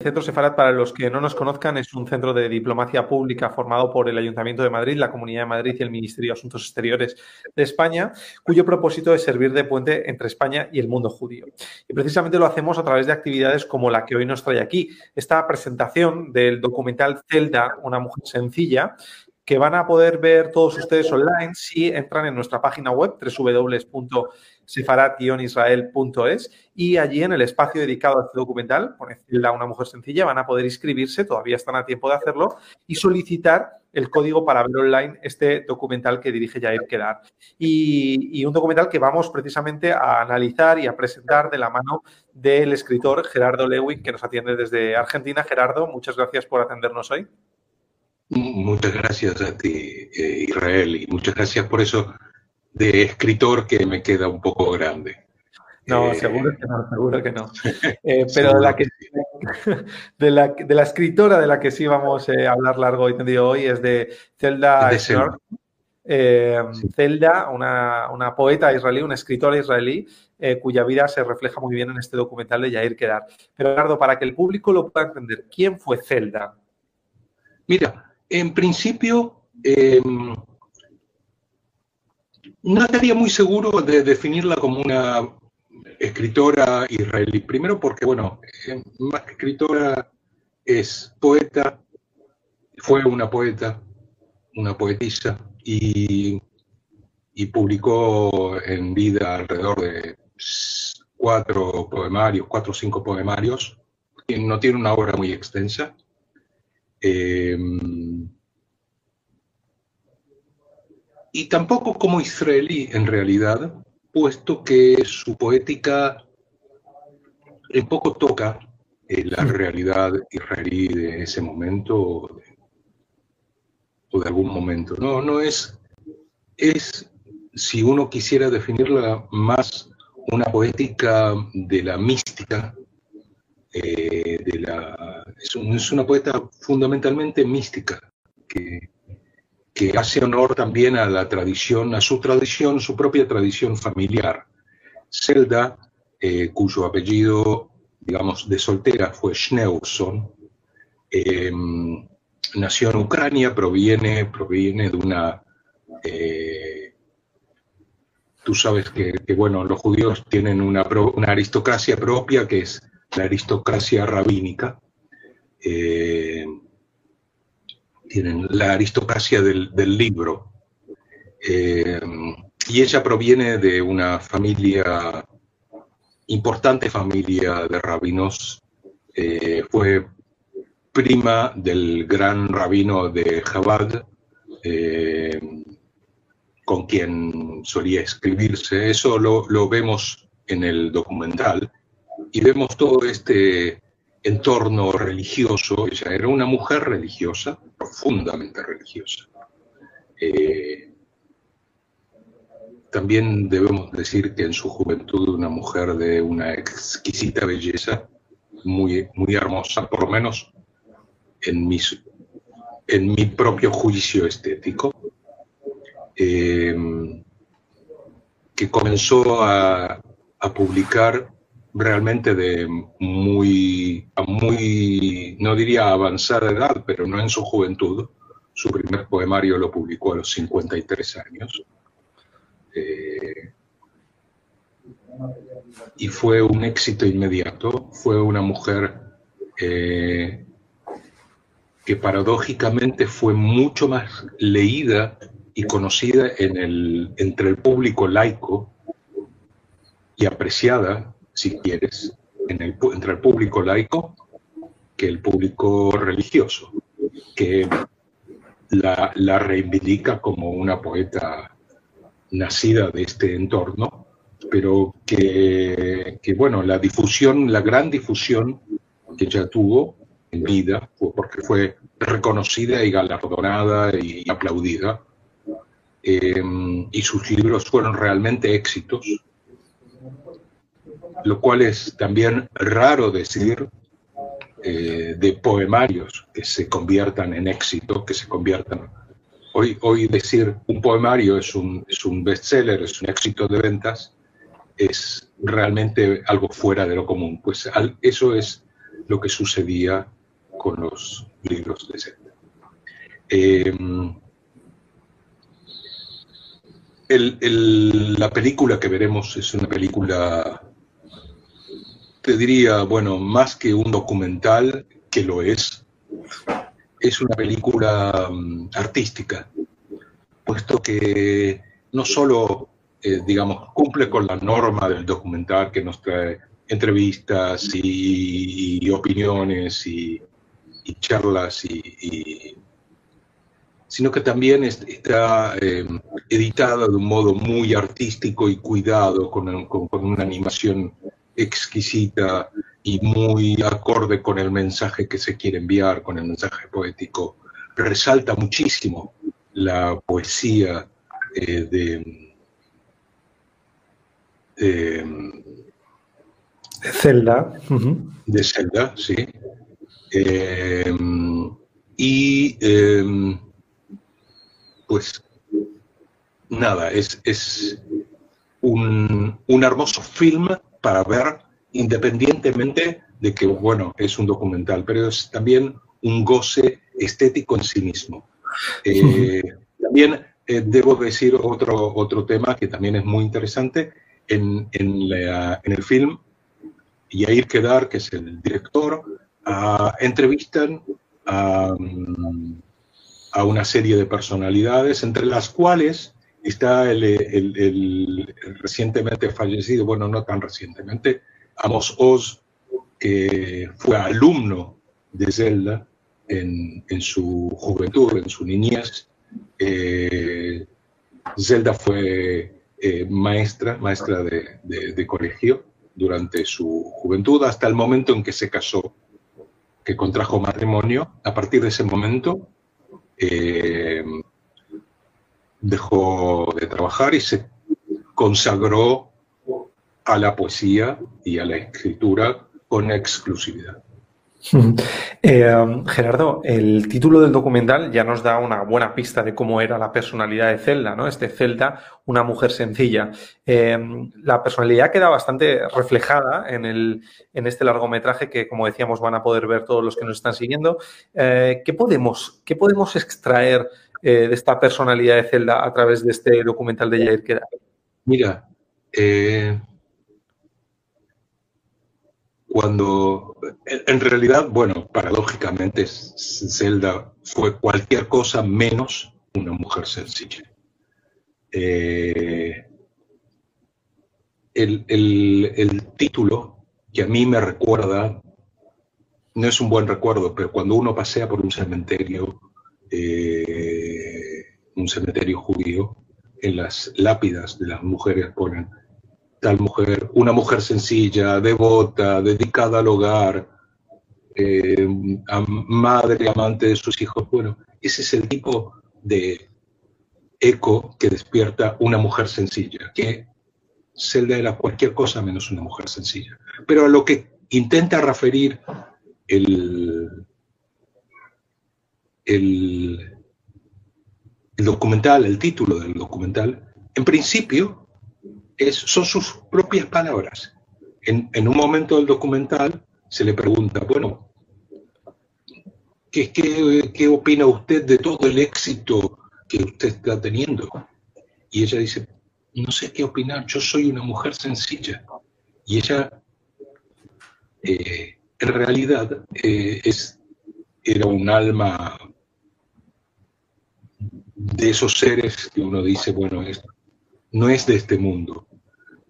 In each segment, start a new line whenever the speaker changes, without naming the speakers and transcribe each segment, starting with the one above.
Centro Sefarat, para los que no nos conozcan, es un centro de diplomacia pública formado por el Ayuntamiento de Madrid, la Comunidad de Madrid y el Ministerio de Asuntos Exteriores de España, cuyo propósito es servir de puente entre España y el mundo judío. Y precisamente lo hacemos a través de actividades como la que hoy nos trae aquí, esta presentación del documental Zelda, una mujer sencilla, que van a poder ver todos ustedes online si entran en nuestra página web www.sefarat-israel.es y allí en el espacio dedicado a este documental, a una mujer sencilla, van a poder inscribirse, todavía están a tiempo de hacerlo, y solicitar el código para ver online este documental que dirige Jair Kedar. Y, y un documental que vamos precisamente a analizar y a presentar de la mano del escritor Gerardo Lewin, que nos atiende desde Argentina. Gerardo, muchas gracias por atendernos hoy.
Muchas gracias a ti, eh, Israel, y muchas gracias por eso de escritor que me queda un poco grande.
No, eh, seguro que no, seguro que no. Eh, pero de la, que, de, la, de la, escritora de la que sí vamos a hablar largo y tendido hoy es de Zelda Zelda, una, una, poeta israelí, una escritora israelí, cuya vida se refleja muy bien en este documental de Yair Kedar. Pero, Ricardo, para que el público lo pueda entender, ¿quién fue Zelda?
Mira, en principio, eh, no estaría muy seguro de definirla como una escritora israelí. Primero porque, bueno, eh, más que escritora es poeta, fue una poeta, una poetisa, y, y publicó en vida alrededor de cuatro poemarios, cuatro o cinco poemarios. No tiene una obra muy extensa. Em, y tampoco como israelí en realidad, puesto que su poética un poco toca la realidad israelí de ese momento o de, algún momento. No, no es, es, si uno quisiera definirla más, una poética de la mística, eh, es, una poeta fundamentalmente mística, que, que, hace honor también a la tradición, a su tradición, su propia tradición familiar. Zelda, eh, cuyo apellido, digamos, de soltera fue Schneurson, eh, nació en Ucrania, proviene, proviene de una... tú sabes que, bueno, los judíos tienen una, una aristocracia propia que es la aristocracia rabínica, eh, tienen la aristocracia del, libro. Eh, y ella proviene de una familia, importante familia de rabinos. Eh, fue prima del gran rabino de Chabad, con quien solía escribirse. Eso lo vemos en el documental y vemos todo este entorno religioso. Ella era una mujer religiosa, profundamente religiosa. Eh, también debemos decir que en su juventud una mujer de una exquisita belleza, muy, muy hermosa, por lo menos en, mis, en mi propio juicio estético, eh, que comenzó a, a publicar realmente de muy, muy, no diría avanzada edad, pero no en su juventud. Su primer poemario lo publicó a los 53 años. Eh, y fue un éxito inmediato. Fue una mujer eh, que paradójicamente fue mucho más leída y conocida en el, entre el público laico y apreciada si quieres, en el, entre el público laico que el público religioso, que la, reivindica como una poeta nacida de este entorno, pero que, bueno, la difusión, la gran difusión que ella tuvo en vida fue porque fue reconocida y galardonada y aplaudida. Eh, y sus libros fueron realmente éxitos lo cual es también raro decir eh, de poemarios que se conviertan en éxito, que se conviertan... Hoy, hoy decir un poemario es un, es un bestseller, es un éxito de ventas, es realmente algo fuera de lo común. Pues eso es lo que sucedía con los libros de Zelda. Em, la película que veremos es una película te diría, bueno, más que un documental, que lo es, es una película mm, artística, puesto que no solo, eh, digamos, cumple con la norma del documental que nos trae entrevistas y, opiniones y, charlas, y, sino que también está eh, editada de un modo muy artístico y cuidado, con, con una animación exquisita y muy acorde con el mensaje que se quiere enviar, con el mensaje poético. Resalta muchísimo la poesía eh, de,
de, Zelda.
De Zelda, sí. Eh, y eh, pues nada, es, es un, un hermoso film para ver independientemente de que, bueno, es un documental, pero es también un goce estético en sí mismo. Eh, también eh, debo decir otro, otro tema que también es muy interesante. En, en, el film, Yair Kedar, que es el director, uh, entrevistan a, a, una serie de personalidades, entre las cuales está el, recientemente fallecido, bueno, no tan recientemente, Amos Oz, que fue alumno de Zelda en, su juventud, en su niñez. Eh, Zelda fue eh, maestra, maestra de, colegio durante su juventud, hasta el momento en que se casó, que contrajo matrimonio. A partir de ese momento, eh, dejó de trabajar y se consagró a la poesía y a la escritura con exclusividad.
Eh, Gerardo, el título del documental ya nos da una buena pista de cómo era la personalidad de Zelda, ¿no? Este Zelda, una mujer sencilla. Eh, la personalidad queda bastante reflejada en, el, en este largometraje que, como decíamos, van a poder ver todos los que nos están siguiendo. Eh, ¿qué, podemos, ¿Qué podemos extraer de esta personalidad de Zelda a través de este documental de Jair Kedar?
Mira, cuando en realidad, bueno, paradójicamente Zelda fue cualquier cosa menos una mujer sencilla. Eh, el, título que a mí me recuerda, no es un buen recuerdo, pero cuando uno pasea por un cementerio, eh, un cementerio judío, en las lápidas de las mujeres ponen tal mujer, una mujer sencilla, devota, dedicada al hogar, eh, madre, amante de sus hijos. Bueno, ese es el tipo de eco que despierta una mujer sencilla, que Zelda era cualquier cosa menos una mujer sencilla. Pero a lo que intenta referir el, el, el documental, el título del documental, en principio son sus propias palabras. En, un momento del documental se le pregunta, bueno, ¿qué, qué, opina usted de todo el éxito que usted está teniendo? Y ella dice, no sé qué opinar, yo soy una mujer sencilla. Y ella, eh, en realidad, eh, es, era un alma de esos seres que uno dice, bueno, no es de este mundo.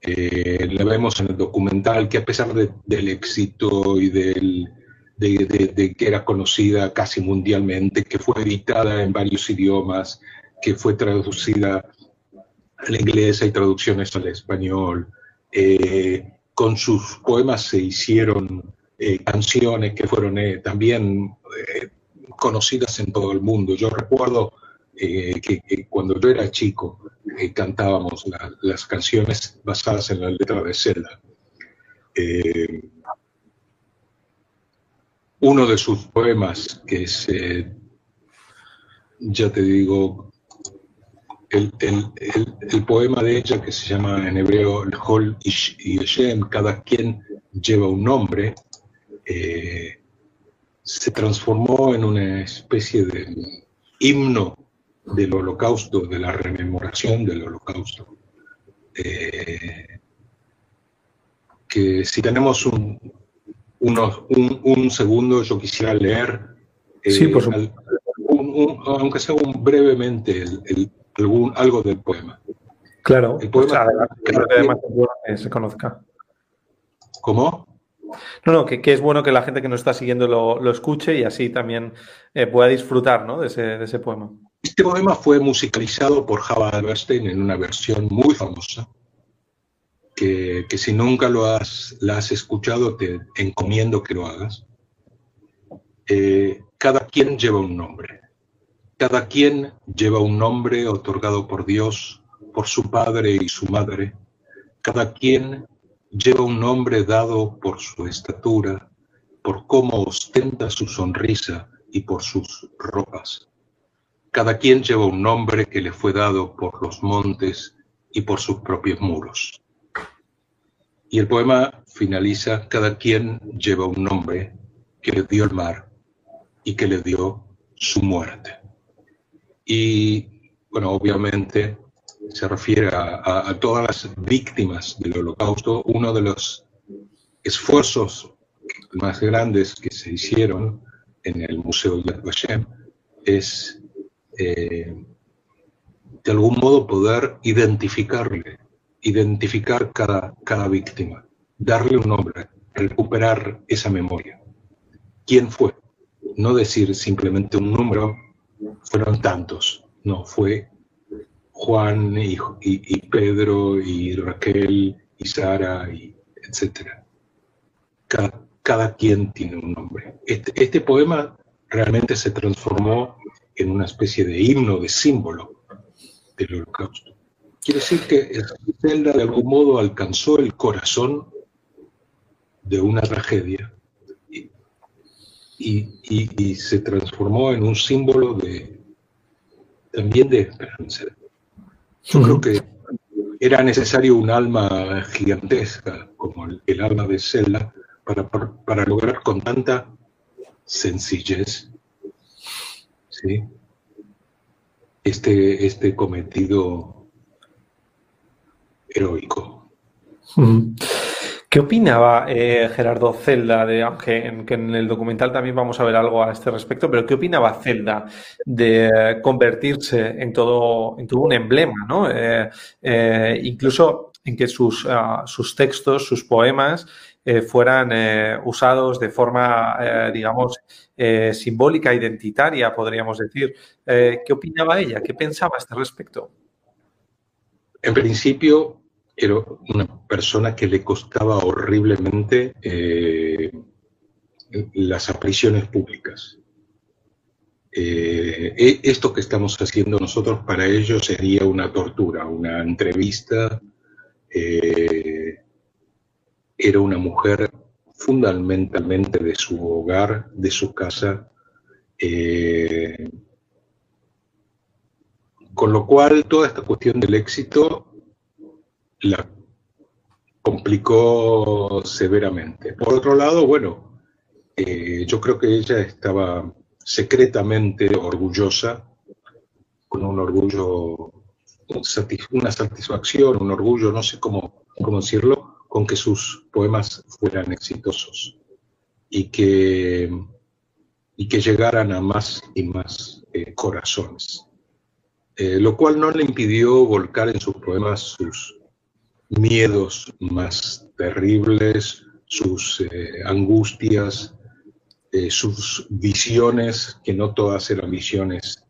Eh, la vemos en el documental que a pesar del éxito y del, de, que era conocida casi mundialmente, que fue editada en varios idiomas, que fue traducida al inglés, hay traducciones al español, eh, con sus poemas se hicieron eh, canciones que fueron también conocidas en todo el mundo. Yo recuerdo que, que, cuando yo era chico, cantábamos las canciones basadas en la letra de Zelda. Eh, uno de sus poemas, que es, eh, ya te digo, el, poema de ella que se llama en hebreo El Hol y Shem, cada quien lleva un nombre, eh, se transformó en una especie de himno del holocausto, de la rememoración del holocausto. Eh, que si tenemos un, un, segundo, yo quisiera leer,
eh,
aunque sea un, brevemente, algún, algo del poema.
Claro, el poema, que además se conozca.
¿Cómo?
No, no, que, es bueno que la gente que nos está siguiendo lo, escuche y así también eh, pueda disfrutar ¿no? de, ese, poema.
Este poema fue musicalizado por Java Alberstein en una versión muy famosa, que, si nunca lo has, la has escuchado te encomiendo que lo hagas. Eh, cada quien lleva un nombre. Cada quien lleva un nombre otorgado por Dios, por su padre y su madre. Cada quien lleva un nombre dado por su estatura, por cómo ostenta su sonrisa y por sus ropas. Cada quien lleva un nombre que le fue dado por los montes y por sus propios muros. Y el poema finaliza, cada quien lleva un nombre que le dio el mar y que le dio su muerte. Y bueno, obviamente se refiere a, todas las víctimas del holocausto, uno de los esfuerzos más grandes que se hicieron en el Museo Yad Vashem es eh, de algún modo poder identificarle, identificar cada, cada víctima, darle un nombre, recuperar esa memoria. ¿Quién fue? No decir simplemente un número, fueron tantos, no, fue Juan y, Pedro y Raquel y Sara, y etc. Cada, quien tiene un nombre. Este, este, poema realmente se transformó en una especie de himno, de símbolo del holocausto. Quiere decir que Zelda de algún modo alcanzó el corazón de una tragedia y, se transformó en un símbolo de también de esperanza. Yo creo que era necesario un alma gigantesca como el, alma de Zelda para, para, lograr con tanta sencillez este, este cometido heroico.
¿Qué opinaba eh, Gerardo Zelda, de, aunque en, el documental también vamos a ver algo a este respecto, pero qué opinaba Zelda de convertirse en todo, en todo un emblema, ¿no? Eh, eh, incluso en que sus, ah, sus textos, sus poemas fueran usados de forma, digamos, simbólica, identitaria, podríamos decir. ¿Qué opinaba ella? ¿Qué pensaba a este respecto?
En principio, era una persona que le costaba horriblemente eh, las apariciones públicas. Eh, e, esto que estamos haciendo nosotros para ellos sería una tortura, una entrevista. Eh, era una mujer fundamentalmente de su hogar, de su casa, con lo cual toda esta cuestión del éxito la complicó severamente. Por otro lado, bueno, eh, yo creo que ella estaba secretamente orgullosa, con un orgullo, una satisfacción, un orgullo, no sé cómo, cómo decirlo, que sus poemas fueran exitosos y que, y que llegaran a más y más eh, corazones. Eh, lo cual no le impidió volcar en sus poemas sus miedos más terribles, sus eh, angustias, sus visiones, que no todas eran visiones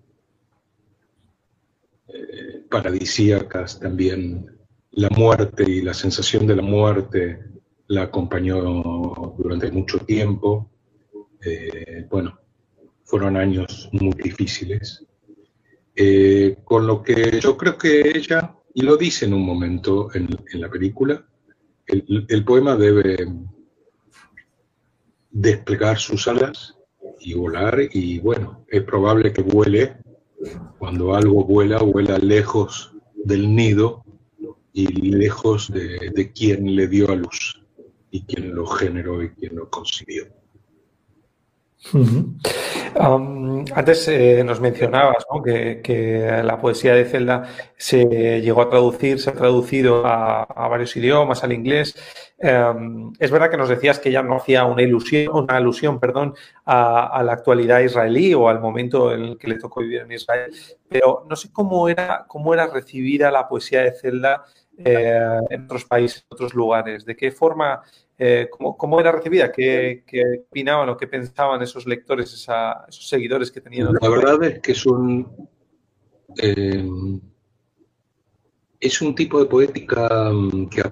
paradisíacas, también la muerte y la sensación de la muerte la acompañó durante mucho tiempo. bueno, fueron años muy difíciles. con lo que yo creo que ella y lo dice en un momento en, la película, el, poema debe desplegar sus alas y volar y bueno, es probable que vuele. Cuando algo vuela, vuela lejos del nido y lejos de, de quien le dio a luz y quien lo generó y quien lo concibió.
Antes eh, nos mencionabas que, la poesía de Zelda se llegó a traducir, se ha traducido a, varios idiomas, al inglés. Em, es verdad que nos decías que ya no hacía una ilusión, una alusión, perdón, a, la actualidad israelí o al momento en el que le tocó vivir en Israel, pero no sé cómo era, cómo era recibida la poesía de Zelda eh, en otros países, en otros lugares. ¿De qué forma eh, ¿cómo, era recibida? ¿Qué, opinaban o qué pensaban esos lectores, esos seguidores que tenían?
La verdad es que es un, eh, es un tipo de poética mm, que,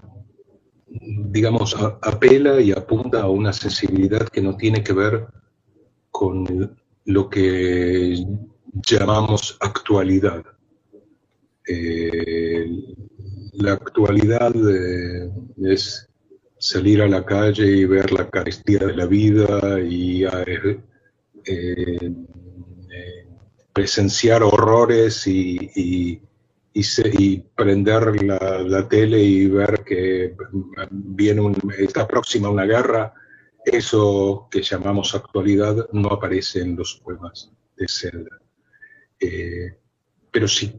digamos, apela y apunta a una sensibilidad que no tiene que ver con lo que llamamos actualidad. La actualidad es salir a la calle y ver la carestía de la vida y eh, eh, presenciar horrores y, prender la, tele y ver que viene está próxima una guerra, eso que llamamos actualidad no aparece en los poemas de Zelda. Eh, pero si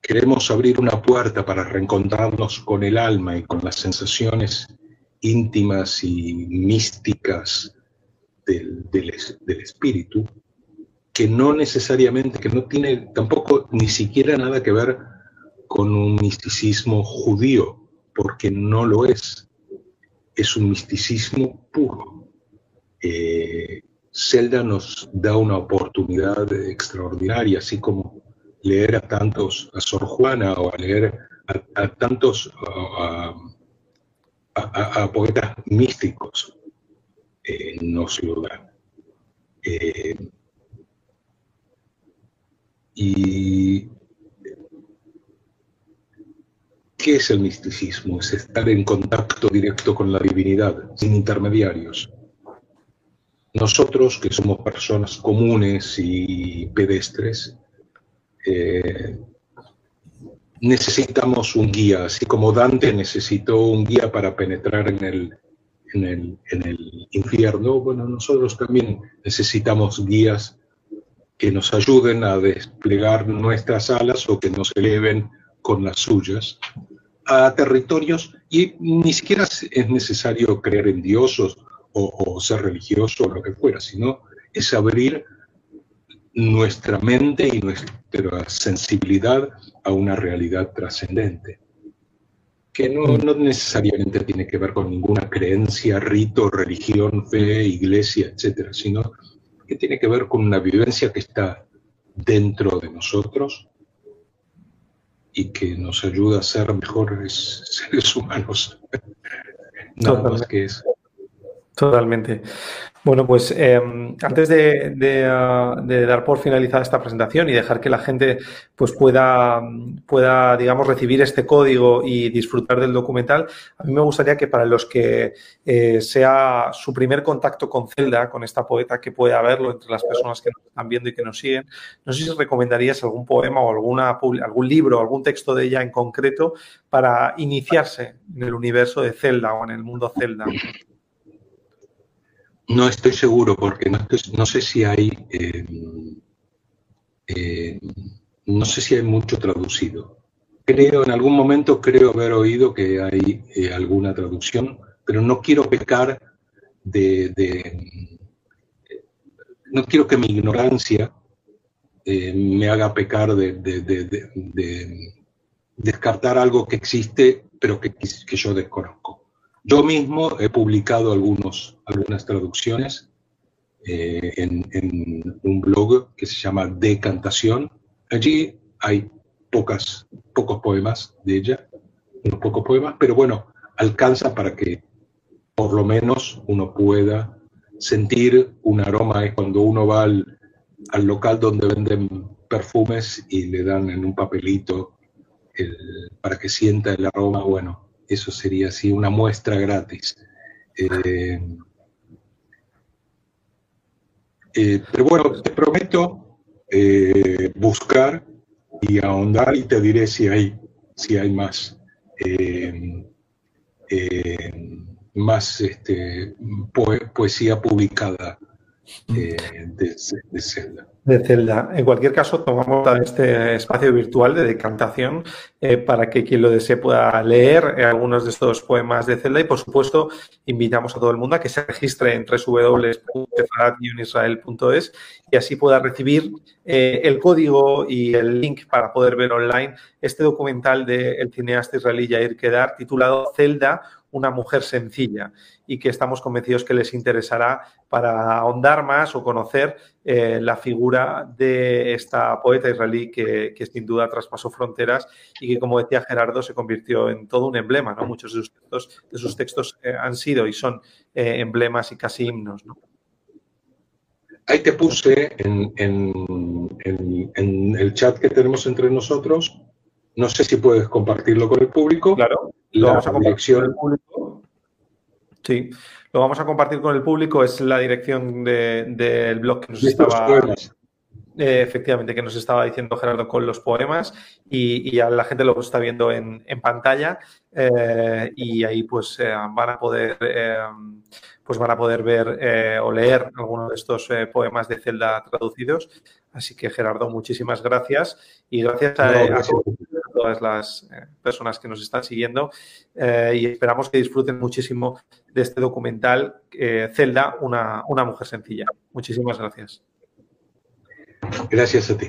queremos abrir una puerta para reencontrarnos con el alma y con las sensaciones íntimas y místicas del, espíritu, que no necesariamente, que no tiene tampoco ni siquiera nada que ver con un misticismo judío, porque no lo es. Es un misticismo puro. Eh, Zelda nos da una oportunidad extraordinaria, así como leer a tantos, a Sor Juana o a leer a, tantos, a, poetas místicos eh, nos lo dan. Y ¿qué es el misticismo? Es estar en contacto directo con la divinidad, sin intermediarios. Nosotros, que somos personas comunes y pedestres, eh, necesitamos un guía, así como Dante necesitó un guía para penetrar en el, en el, infierno, bueno, nosotros también necesitamos guías que nos ayuden a desplegar nuestras alas o que nos eleven con las suyas a territorios y ni siquiera es necesario creer en Dios o, o ser religioso o lo que fuera, sino es abrir nuestra mente y nuestra sensibilidad a una realidad trascendente, que no, no, necesariamente tiene que ver con ninguna creencia, rito, religión, fe, iglesia, etcétera, sino que tiene que ver con una vivencia que está dentro de nosotros y que nos ayuda a ser mejores seres humanos.
Nada más que eso. Totalmente. Bueno, pues em, antes ah, de, dar por finalizada esta presentación y dejar que la gente pues pueda, pueda, digamos, recibir este código y disfrutar del documental, a mí me gustaría que para los que eh, sea su primer contacto con Zelda, con esta poeta que pueda verlo entre las personas que nos están viendo y que nos siguen, no sé si recomendarías algún poema o alguna, algún libro, algún texto de ella en concreto para iniciarse en el universo de Zelda o en el mundo Zelda.
No estoy seguro porque no, sé si hay eh, eh, no sé si hay mucho traducido. Creo, en algún momento creo haber oído que hay eh, alguna traducción, pero no quiero pecar de, no quiero que mi ignorancia me haga pecar de, descartar algo que existe, pero que, que yo desconozco. Yo mismo he publicado algunos, algunas traducciones eh, en, un blog que se llama Decantación. Allí hay pocas, pocos poemas de ella, unos pocos poemas, pero bueno, alcanza para que por lo menos uno pueda sentir un aroma. Es cuando uno va al, al local donde venden perfumes y le dan en un papelito para que sienta el aroma. Bueno, eso sería así una muestra gratis. Eh, eh, pero bueno, te prometo eh, buscar y ahondar y te diré si hay, si hay más, más este, poesía publicada de, de Zelda.
De Zelda. En cualquier caso, tomamos este espacio virtual de decantación eh, para que quien lo desee pueda leer eh, algunos de estos poemas de Zelda. Y, por supuesto, invitamos a todo el mundo a que se registre en www.sefarat-israel.es y así pueda recibir eh, el código y el link para poder ver online este documental del cineasta israelí Yair Kedar titulado Zelda, una mujer sencilla y que estamos convencidos que les interesará para ahondar más o conocer eh, la figura de esta poeta israelí que, sin duda traspasó fronteras y que, como decía Gerardo, se convirtió en todo un emblema. ¿no? Muchos de sus textos, de sus textos eh, han sido y son eh, emblemas y casi himnos.
Ahí te puse en, en, el chat que tenemos entre nosotros. No sé si puedes compartirlo con el público.
Claro, lo vamos a compartir con el público. Sí, lo vamos a compartir con el público. Es la dirección del blog que nos estaba. Eh, efectivamente, que nos estaba diciendo Gerardo con los poemas y, ya la gente lo está viendo en, pantalla eh, y ahí pues eh, van a poder pues van a poder ver o leer algunos de estos poemas de Zelda traducidos. Así que Gerardo, muchísimas gracias y gracias a, todas las personas que nos están siguiendo y esperamos que disfruten muchísimo de este documental Zelda, una, una mujer sencilla. Muchísimas gracias.
Gracias a ti.